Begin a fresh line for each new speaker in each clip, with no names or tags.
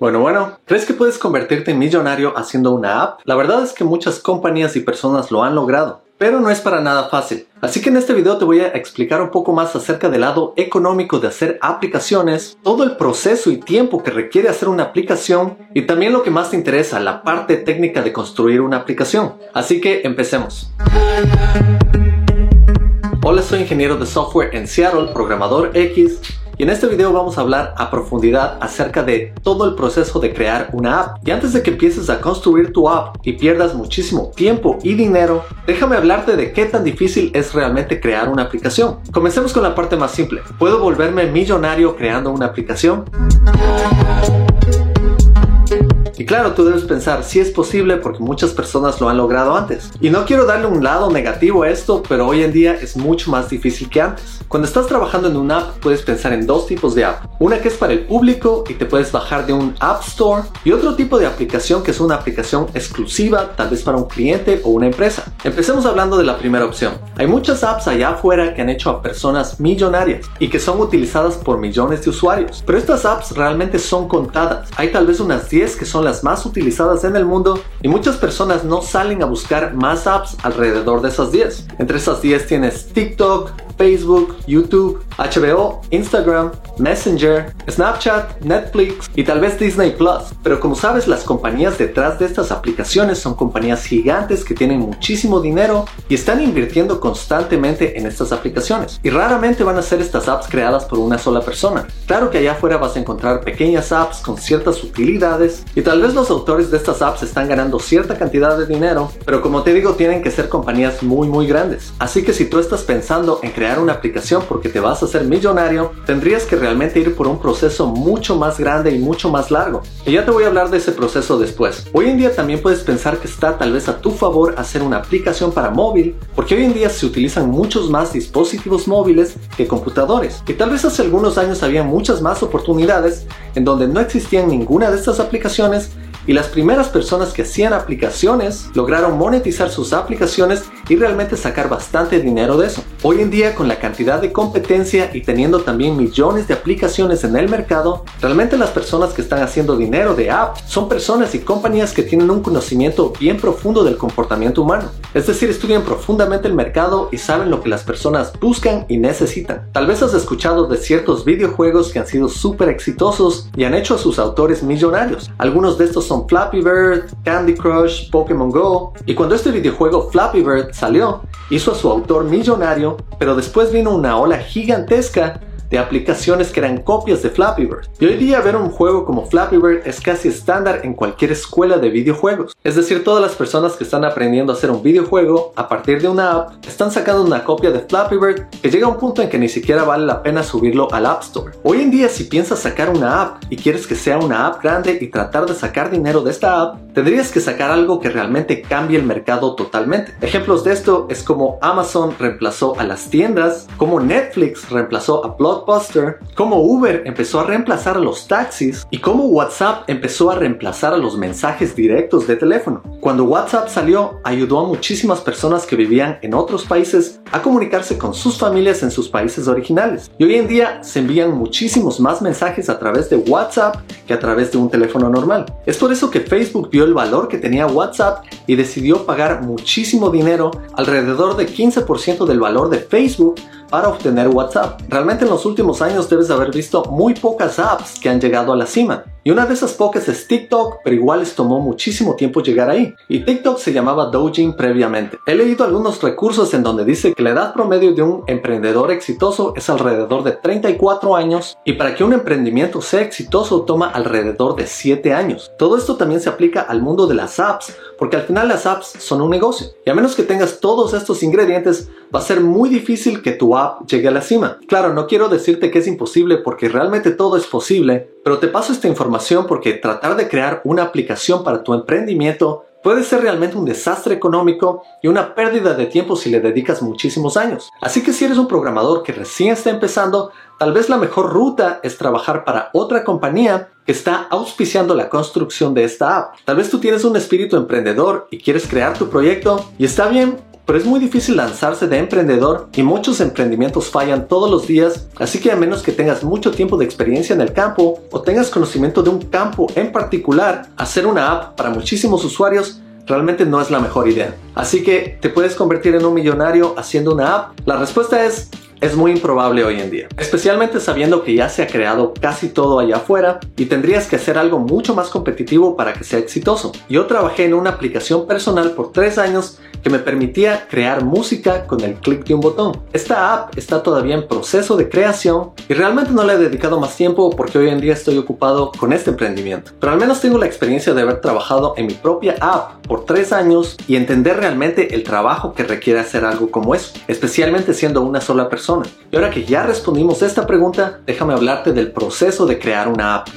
Bueno, bueno, ¿crees que puedes convertirte en millonario haciendo una app? La verdad es que muchas compañías y personas lo han logrado, pero no es para nada fácil. Así que en este video te voy a explicar un poco más acerca del lado económico de hacer aplicaciones, todo el proceso y tiempo que requiere hacer una aplicación y también lo que más te interesa, la parte técnica de construir una aplicación. Así que empecemos. Hola, soy ingeniero de software en Seattle, programador X, y en este video vamos a hablar a profundidad acerca de todo el proceso de crear una app. Y antes de que empieces a construir tu app y pierdas muchísimo tiempo y dinero, déjame hablarte de qué tan difícil es realmente crear una aplicación. Comencemos con la parte más simple. ¿Puedo volverme millonario creando una aplicación? Y claro, tú debes pensar si es posible porque muchas personas lo han logrado antes. Y no quiero darle un lado negativo a esto, pero hoy en día es mucho más difícil que antes. Cuando estás trabajando en una app, puedes pensar en dos tipos de app. Una que es para el público y te puedes bajar de un App Store y otro tipo de aplicación que es una aplicación exclusiva, tal vez para un cliente o una empresa. Empecemos hablando de la primera opción. Hay muchas apps allá afuera que han hecho a personas millonarias y que son utilizadas por millones de usuarios. Pero estas apps realmente son contadas. Hay tal vez unas 10 que son las más utilizadas en el mundo y muchas personas no salen a buscar más apps alrededor de esas 10. Entre esas 10 tienes TikTok, Facebook, YouTube, HBO, Instagram, Messenger, Snapchat, Netflix y tal vez Disney Plus. Pero como sabes, las compañías detrás de estas aplicaciones son compañías gigantes que tienen muchísimo dinero y están invirtiendo constantemente en estas aplicaciones. Y raramente van a ser estas apps creadas por una sola persona. Claro que allá afuera vas a encontrar pequeñas apps con ciertas utilidades y tal vez los autores de estas apps están ganando cierta cantidad de dinero, pero como te digo, tienen que ser compañías muy muy grandes. Así que si tú estás pensando en crear una aplicación porque te vas a hacer millonario, tendrías que realmente ir por un proceso mucho más grande y mucho más largo. Y ya te voy a hablar de ese proceso después. Hoy en día también puedes pensar que está tal vez a tu favor hacer una aplicación para móvil, porque hoy en día se utilizan muchos más dispositivos móviles que computadores. Y tal vez hace algunos años había muchas más oportunidades en donde no existían ninguna de estas aplicaciones y las primeras personas que hacían aplicaciones lograron monetizar sus aplicaciones y realmente sacar bastante dinero de eso. Hoy en día con la cantidad de competencia y teniendo también millones de aplicaciones en el mercado, realmente las personas que están haciendo dinero de apps son personas y compañías que tienen un conocimiento bien profundo del comportamiento humano. Es decir, estudian profundamente el mercado y saben lo que las personas buscan y necesitan. Tal vez has escuchado de ciertos videojuegos que han sido súper exitosos y han hecho a sus autores millonarios. Algunos de estos son Flappy Bird, Candy Crush, Pokémon Go. Y cuando este videojuego Flappy Bird salió, hizo a su autor millonario, pero después vino una ola gigantesca de aplicaciones que eran copias de Flappy Bird. Y hoy día ver un juego como Flappy Bird es casi estándar en cualquier escuela de videojuegos. Es decir, todas las personas que están aprendiendo a hacer un videojuego a partir de una app están sacando una copia de Flappy Bird que llega a un punto en que ni siquiera vale la pena subirlo al App Store. Hoy en día si piensas sacar una app y quieres que sea una app grande y tratar de sacar dinero de esta app, tendrías que sacar algo que realmente cambie el mercado totalmente. Ejemplos de esto es como Amazon reemplazó a las tiendas, como Netflix reemplazó a Blockbuster, Cómo Uber empezó a reemplazar a los taxis y cómo WhatsApp empezó a reemplazar a los mensajes directos de teléfono. Cuando WhatsApp salió, ayudó a muchísimas personas que vivían en otros países a comunicarse con sus familias en sus países originales. Y hoy en día se envían muchísimos más mensajes a través de WhatsApp que a través de un teléfono normal. Es por eso que Facebook vio el valor que tenía WhatsApp y decidió pagar muchísimo dinero, alrededor de 15% del valor de Facebook, para obtener WhatsApp. Realmente en los últimos años debes haber visto muy pocas apps que han llegado a la cima. Y una de esas pocas es TikTok, pero igual les tomó muchísimo tiempo llegar ahí. Y TikTok se llamaba Doujin previamente. He leído algunos recursos en donde dice que la edad promedio de un emprendedor exitoso es alrededor de 34 años y para que un emprendimiento sea exitoso toma alrededor de 7 años. Todo esto también se aplica al mundo de las apps, porque al final las apps son un negocio. Y a menos que tengas todos estos ingredientes, va a ser muy difícil que tu app llegue a la cima. Claro, no quiero decirte que es imposible porque realmente todo es posible, pero te paso esta información porque tratar de crear una aplicación para tu emprendimiento puede ser realmente un desastre económico y una pérdida de tiempo si le dedicas muchísimos años. Así que si eres un programador que recién está empezando, tal vez la mejor ruta es trabajar para otra compañía que está auspiciando la construcción de esta app. Tal vez tú tienes un espíritu emprendedor y quieres crear tu proyecto y está bien, pero es muy difícil lanzarse de emprendedor y muchos emprendimientos fallan todos los días, así que a menos que tengas mucho tiempo de experiencia en el campo o tengas conocimiento de un campo en particular, hacer una app para muchísimos usuarios realmente no es la mejor idea. Así que, ¿te puedes convertir en un millonario haciendo una app? La respuesta es es muy improbable hoy en día, especialmente sabiendo que ya se ha creado casi todo allá afuera y tendrías que hacer algo mucho más competitivo para que sea exitoso. Yo trabajé en una aplicación personal por tres años que me permitía crear música con el clic de un botón. Esta app está todavía en proceso de creación y realmente no le he dedicado más tiempo porque hoy en día estoy ocupado con este emprendimiento. Pero al menos tengo la experiencia de haber trabajado en mi propia app por tres años y entender realmente el trabajo que requiere hacer algo como eso, especialmente siendo una sola persona y ahora que ya respondimos esta pregunta, déjame hablarte del proceso de crear una app.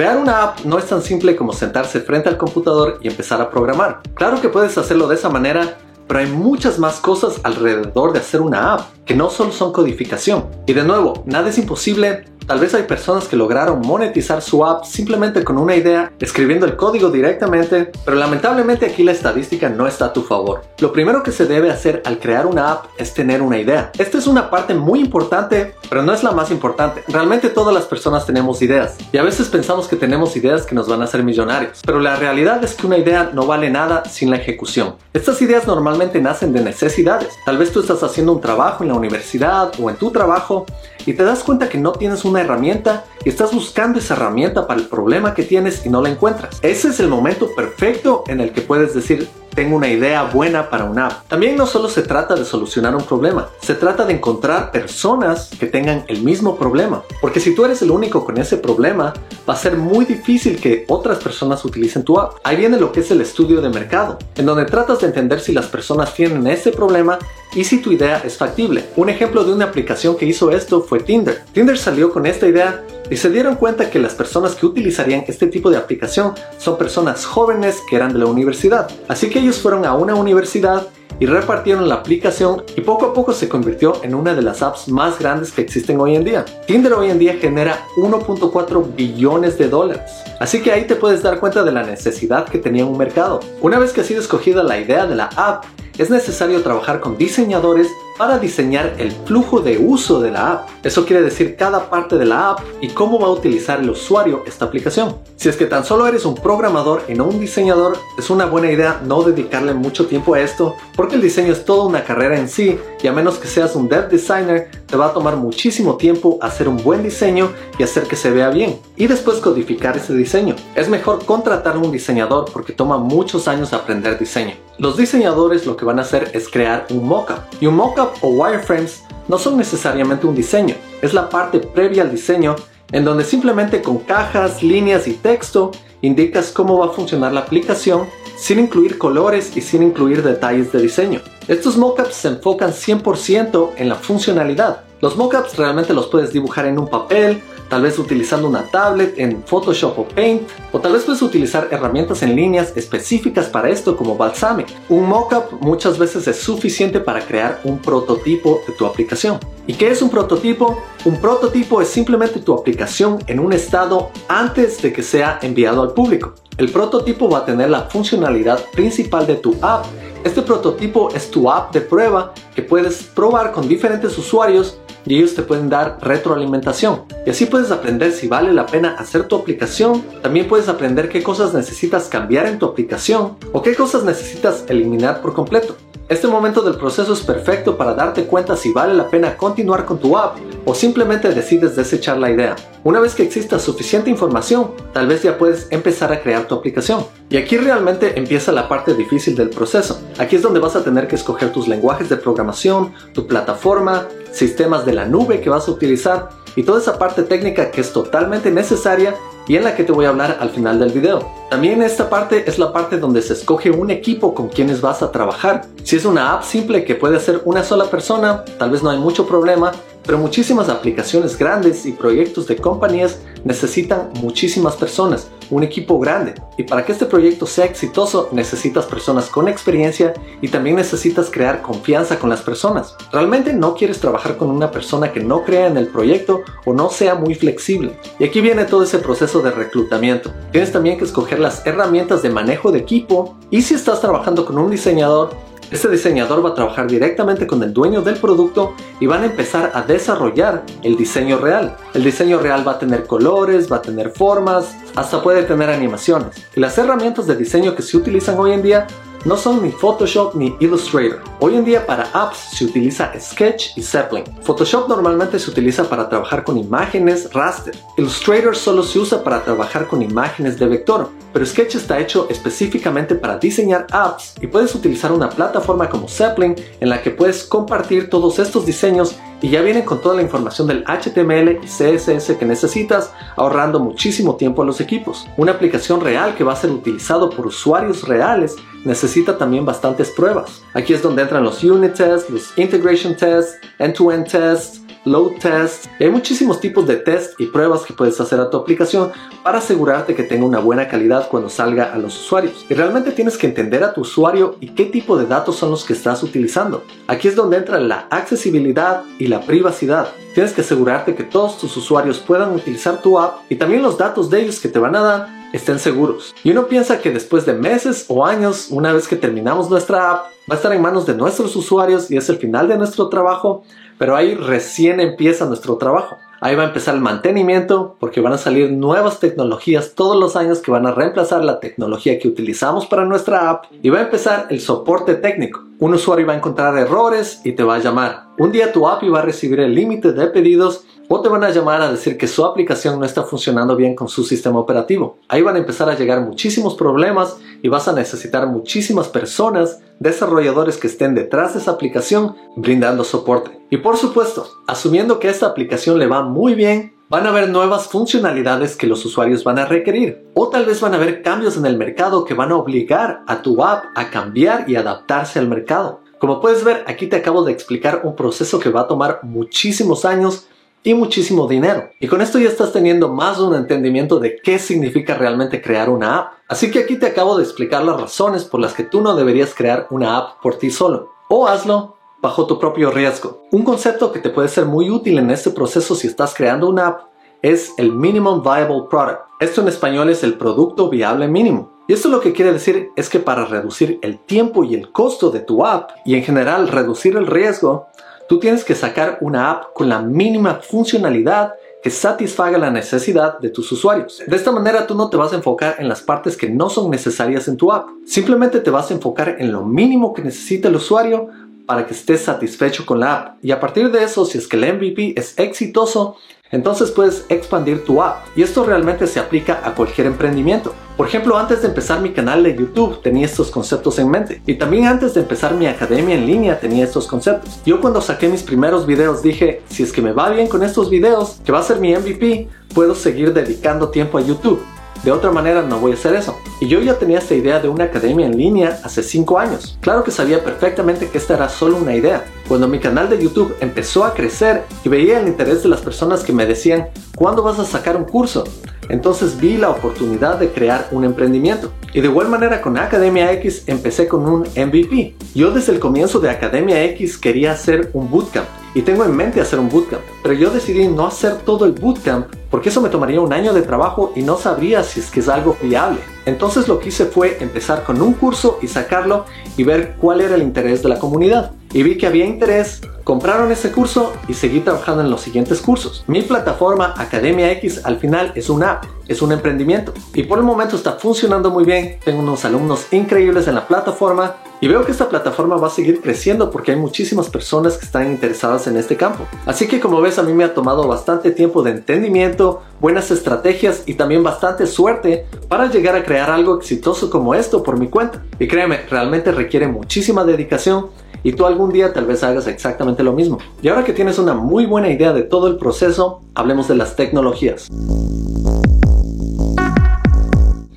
Crear una app no es tan simple como sentarse frente al computador y empezar a programar. Claro que puedes hacerlo de esa manera, pero hay muchas más cosas alrededor de hacer una app que no solo son codificación. Y de nuevo, nada es imposible Tal vez hay personas que lograron monetizar su app simplemente con una idea, escribiendo el código directamente, pero lamentablemente aquí la estadística no está a tu favor. Lo primero que se debe hacer al crear una app es tener una idea. Esta es una parte muy importante, pero no es la más importante. Realmente todas las personas tenemos ideas y a veces pensamos que tenemos ideas que nos van a hacer millonarios, pero la realidad es que una idea no vale nada sin la ejecución. Estas ideas normalmente nacen de necesidades. Tal vez tú estás haciendo un trabajo en la universidad o en tu trabajo y te das cuenta que no tienes una herramienta y estás buscando esa herramienta para el problema que tienes y no la encuentras. Ese es el momento perfecto en el que puedes decir, tengo una idea buena para una app. También no solo se trata de solucionar un problema, se trata de encontrar personas que tengan el mismo problema. Porque si tú eres el único con ese problema, va a ser muy difícil que otras personas utilicen tu app. Ahí viene lo que es el estudio de mercado, en donde tratas de entender si las personas tienen ese problema y si tu idea es factible. Un ejemplo de una aplicación que hizo esto fue Tinder. Tinder salió con esta idea y se dieron cuenta que las personas que utilizarían este tipo de aplicación son personas jóvenes que eran de la universidad. Así que ellos fueron a una universidad y repartieron la aplicación y poco a poco se convirtió en una de las apps más grandes que existen hoy en día. Tinder hoy en día genera 1.4 billones de dólares. Así que ahí te puedes dar cuenta de la necesidad que tenía un mercado. Una vez que ha sido escogida la idea de la app, es necesario trabajar con diseñadores para diseñar el flujo de uso de la app. Eso quiere decir cada parte de la app y cómo va a utilizar el usuario esta aplicación. Si es que tan solo eres un programador y no un diseñador, es una buena idea no dedicarle mucho tiempo a esto porque el diseño es toda una carrera en sí y a menos que seas un dev designer, te va a tomar muchísimo tiempo hacer un buen diseño y hacer que se vea bien y después codificar ese diseño. Es mejor contratar a un diseñador porque toma muchos años aprender diseño. Los diseñadores lo que van a hacer es crear un mockup y un mockup o wireframes no son necesariamente un diseño, es la parte previa al diseño en donde simplemente con cajas, líneas y texto indicas cómo va a funcionar la aplicación sin incluir colores y sin incluir detalles de diseño. Estos mockups se enfocan 100% en la funcionalidad. Los mockups realmente los puedes dibujar en un papel, tal vez utilizando una tablet en Photoshop o Paint, o tal vez puedes utilizar herramientas en líneas específicas para esto como Balsamic. Un mockup muchas veces es suficiente para crear un prototipo de tu aplicación. ¿Y qué es un prototipo? Un prototipo es simplemente tu aplicación en un estado antes de que sea enviado al público. El prototipo va a tener la funcionalidad principal de tu app. Este prototipo es tu app de prueba que puedes probar con diferentes usuarios y ellos te pueden dar retroalimentación. Y así puedes aprender si vale la pena hacer tu aplicación. También puedes aprender qué cosas necesitas cambiar en tu aplicación o qué cosas necesitas eliminar por completo. Este momento del proceso es perfecto para darte cuenta si vale la pena continuar con tu app o simplemente decides desechar la idea. Una vez que exista suficiente información, tal vez ya puedes empezar a crear tu aplicación. Y aquí realmente empieza la parte difícil del proceso. Aquí es donde vas a tener que escoger tus lenguajes de programación, tu plataforma, sistemas de la nube que vas a utilizar y toda esa parte técnica que es totalmente necesaria y en la que te voy a hablar al final del video. También esta parte es la parte donde se escoge un equipo con quienes vas a trabajar. Si es una app simple que puede hacer una sola persona, tal vez no hay mucho problema, pero muchísimas aplicaciones grandes y proyectos de compañías necesitan muchísimas personas. Un equipo grande. Y para que este proyecto sea exitoso necesitas personas con experiencia y también necesitas crear confianza con las personas. Realmente no quieres trabajar con una persona que no crea en el proyecto o no sea muy flexible. Y aquí viene todo ese proceso de reclutamiento. Tienes también que escoger las herramientas de manejo de equipo y si estás trabajando con un diseñador, este diseñador va a trabajar directamente con el dueño del producto y van a empezar a desarrollar el diseño real. El diseño real va a tener colores, va a tener formas, hasta puede tener animaciones. Y las herramientas de diseño que se utilizan hoy en día no son ni Photoshop ni Illustrator. Hoy en día para apps se utiliza Sketch y Zeppelin. Photoshop normalmente se utiliza para trabajar con imágenes raster. Illustrator solo se usa para trabajar con imágenes de vector, pero Sketch está hecho específicamente para diseñar apps y puedes utilizar una plataforma como Zeppelin en la que puedes compartir todos estos diseños y ya vienen con toda la información del HTML y CSS que necesitas, ahorrando muchísimo tiempo a los equipos. Una aplicación real que va a ser utilizado por usuarios reales necesita también bastantes pruebas. Aquí es donde entran los unit tests, los integration tests, end-to-end tests, load tests. Hay muchísimos tipos de test y pruebas que puedes hacer a tu aplicación para asegurarte que tenga una buena calidad cuando salga a los usuarios. Y realmente tienes que entender a tu usuario y qué tipo de datos son los que estás utilizando. Aquí es donde entra la accesibilidad y la privacidad. Tienes que asegurarte que todos tus usuarios puedan utilizar tu app y también los datos de ellos que te van a dar estén seguros. Y uno piensa que después de meses o años, una vez que terminamos nuestra app, va a estar en manos de nuestros usuarios y es el final de nuestro trabajo, pero ahí recién empieza nuestro trabajo. Ahí va a empezar el mantenimiento porque van a salir nuevas tecnologías todos los años que van a reemplazar la tecnología que utilizamos para nuestra app y va a empezar el soporte técnico. Un usuario va a encontrar errores y te va a llamar. Un día tu API va a recibir el límite de pedidos o te van a llamar a decir que su aplicación no está funcionando bien con su sistema operativo. Ahí van a empezar a llegar muchísimos problemas y vas a necesitar muchísimas personas, desarrolladores que estén detrás de esa aplicación brindando soporte. Y por supuesto, asumiendo que esta aplicación le va muy bien, van a haber nuevas funcionalidades que los usuarios van a requerir. O tal vez van a haber cambios en el mercado que van a obligar a tu app a cambiar y adaptarse al mercado. Como puedes ver, aquí te acabo de explicar un proceso que va a tomar muchísimos años y muchísimo dinero. Y con esto ya estás teniendo más de un entendimiento de qué significa realmente crear una app. Así que aquí te acabo de explicar las razones por las que tú no deberías crear una app por ti solo. O hazlo bajo tu propio riesgo. Un concepto que te puede ser muy útil en este proceso si estás creando una app es el Minimum Viable Product. Esto en español es el producto viable mínimo. Y esto lo que quiere decir es que para reducir el tiempo y el costo de tu app y en general reducir el riesgo, Tú tienes que sacar una app con la mínima funcionalidad que satisfaga la necesidad de tus usuarios. De esta manera tú no te vas a enfocar en las partes que no son necesarias en tu app. Simplemente te vas a enfocar en lo mínimo que necesita el usuario para que estés satisfecho con la app. Y a partir de eso, si es que el MVP es exitoso, entonces puedes expandir tu app. Y esto realmente se aplica a cualquier emprendimiento. Por ejemplo, antes de empezar mi canal de YouTube tenía estos conceptos en mente. Y también antes de empezar mi academia en línea tenía estos conceptos. Yo cuando saqué mis primeros videos dije, si es que me va bien con estos videos, que va a ser mi MVP, puedo seguir dedicando tiempo a YouTube. De otra manera no voy a hacer eso. Y yo ya tenía esta idea de una academia en línea hace 5 años. Claro que sabía perfectamente que esta era solo una idea. Cuando mi canal de YouTube empezó a crecer y veía el interés de las personas que me decían, ¿cuándo vas a sacar un curso? Entonces vi la oportunidad de crear un emprendimiento. Y de igual manera con Academia X empecé con un MVP. Yo desde el comienzo de Academia X quería hacer un bootcamp y tengo en mente hacer un bootcamp, pero yo decidí no hacer todo el bootcamp porque eso me tomaría un año de trabajo y no sabría si es que es algo viable. Entonces lo que hice fue empezar con un curso y sacarlo y ver cuál era el interés de la comunidad. Y vi que había interés, compraron ese curso y seguí trabajando en los siguientes cursos. Mi plataforma Academia X al final es una app, es un emprendimiento y por el momento está funcionando muy bien. Tengo unos alumnos increíbles en la plataforma y veo que esta plataforma va a seguir creciendo porque hay muchísimas personas que están interesadas en este campo. Así que como ves a mí me ha tomado bastante tiempo de entendimiento, buenas estrategias y también bastante suerte para llegar a crear algo exitoso como esto por mi cuenta. Y créeme, realmente requiere muchísima dedicación y tú algún día tal vez hagas exactamente lo mismo. Y ahora que tienes una muy buena idea de todo el proceso, hablemos de las tecnologías.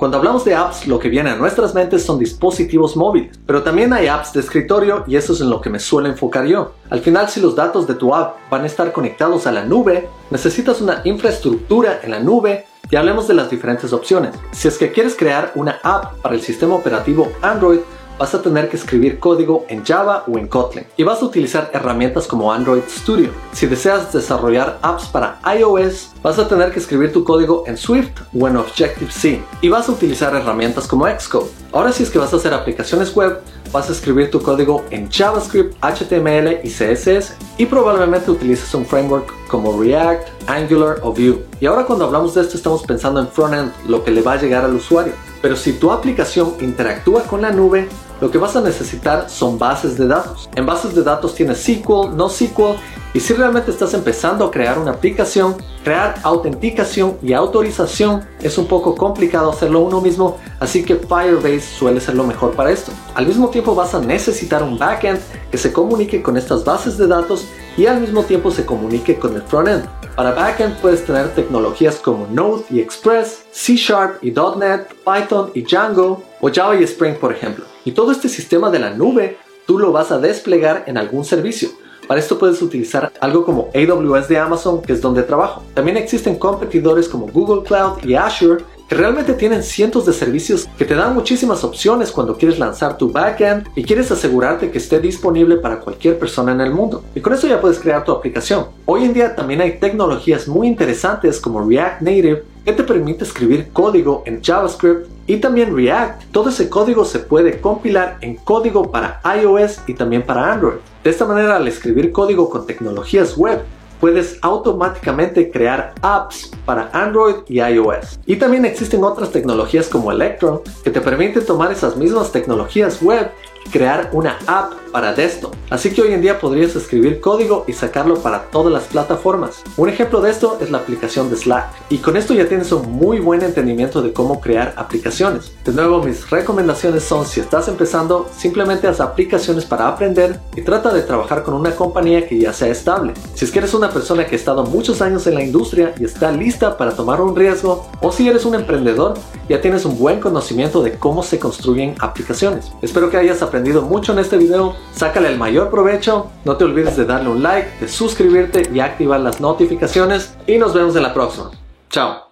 Cuando hablamos de apps, lo que viene a nuestras mentes son dispositivos móviles, pero también hay apps de escritorio y eso es en lo que me suele enfocar yo. Al final, si los datos de tu app van a estar conectados a la nube, necesitas una infraestructura en la nube Y hablemos de las diferentes opciones. Si es que quieres crear una app para el sistema operativo Android, vas a tener que escribir código en Java o en Kotlin y vas a utilizar herramientas como Android Studio. Si deseas desarrollar apps para iOS, vas a tener que escribir tu código en Swift o en Objective-C y vas a utilizar herramientas como Xcode. Ahora si es que vas a hacer aplicaciones web, vas a escribir tu código en JavaScript, HTML y CSS y probablemente utilices un framework como React, Angular o Vue. Y ahora cuando hablamos de esto estamos pensando en frontend, lo que le va a llegar al usuario. Pero si tu aplicación interactúa con la nube, lo que vas a necesitar son bases de datos. En bases de datos tienes SQL, no SQL y si realmente estás empezando a crear una aplicación, crear autenticación y autorización es un poco complicado hacerlo uno mismo, así que Firebase suele ser lo mejor para esto. Al mismo tiempo vas a necesitar un backend que se comunique con estas bases de datos y al mismo tiempo se comunique con el frontend. Para backend puedes tener tecnologías como Node y Express, C Sharp y .NET, Python y Django o Java y Spring por ejemplo. Y todo este sistema de la nube tú lo vas a desplegar en algún servicio. Para esto puedes utilizar algo como AWS de Amazon, que es donde trabajo. También existen competidores como Google Cloud y Azure que realmente tienen cientos de servicios que te dan muchísimas opciones cuando quieres lanzar tu backend y quieres asegurarte que esté disponible para cualquier persona en el mundo. Y con eso ya puedes crear tu aplicación. Hoy en día también hay tecnologías muy interesantes como React Native que te permite escribir código en JavaScript y también React. Todo ese código se puede compilar en código para iOS y también para Android. De esta manera, al escribir código con tecnologías web, puedes automáticamente crear apps para Android y iOS. Y también existen otras tecnologías como Electron que te permiten tomar esas mismas tecnologías web y crear una app para desktop. Así que hoy en día podrías escribir código y sacarlo para todas las plataformas. Un ejemplo de esto es la aplicación de Slack. Y con esto ya tienes un muy buen entendimiento de cómo crear aplicaciones. De nuevo, mis recomendaciones son si estás empezando, simplemente haz aplicaciones para aprender y trata de trabajar con una compañía que ya sea estable. Si es que eres persona que ha estado muchos años en la industria y está lista para tomar un riesgo, o si eres un emprendedor, ya tienes un buen conocimiento de cómo se construyen aplicaciones. Espero que hayas aprendido mucho en este video sácale el mayor provecho, no te olvides de darle un like, de suscribirte y activar las notificaciones y nos vemos en la próxima. Chao.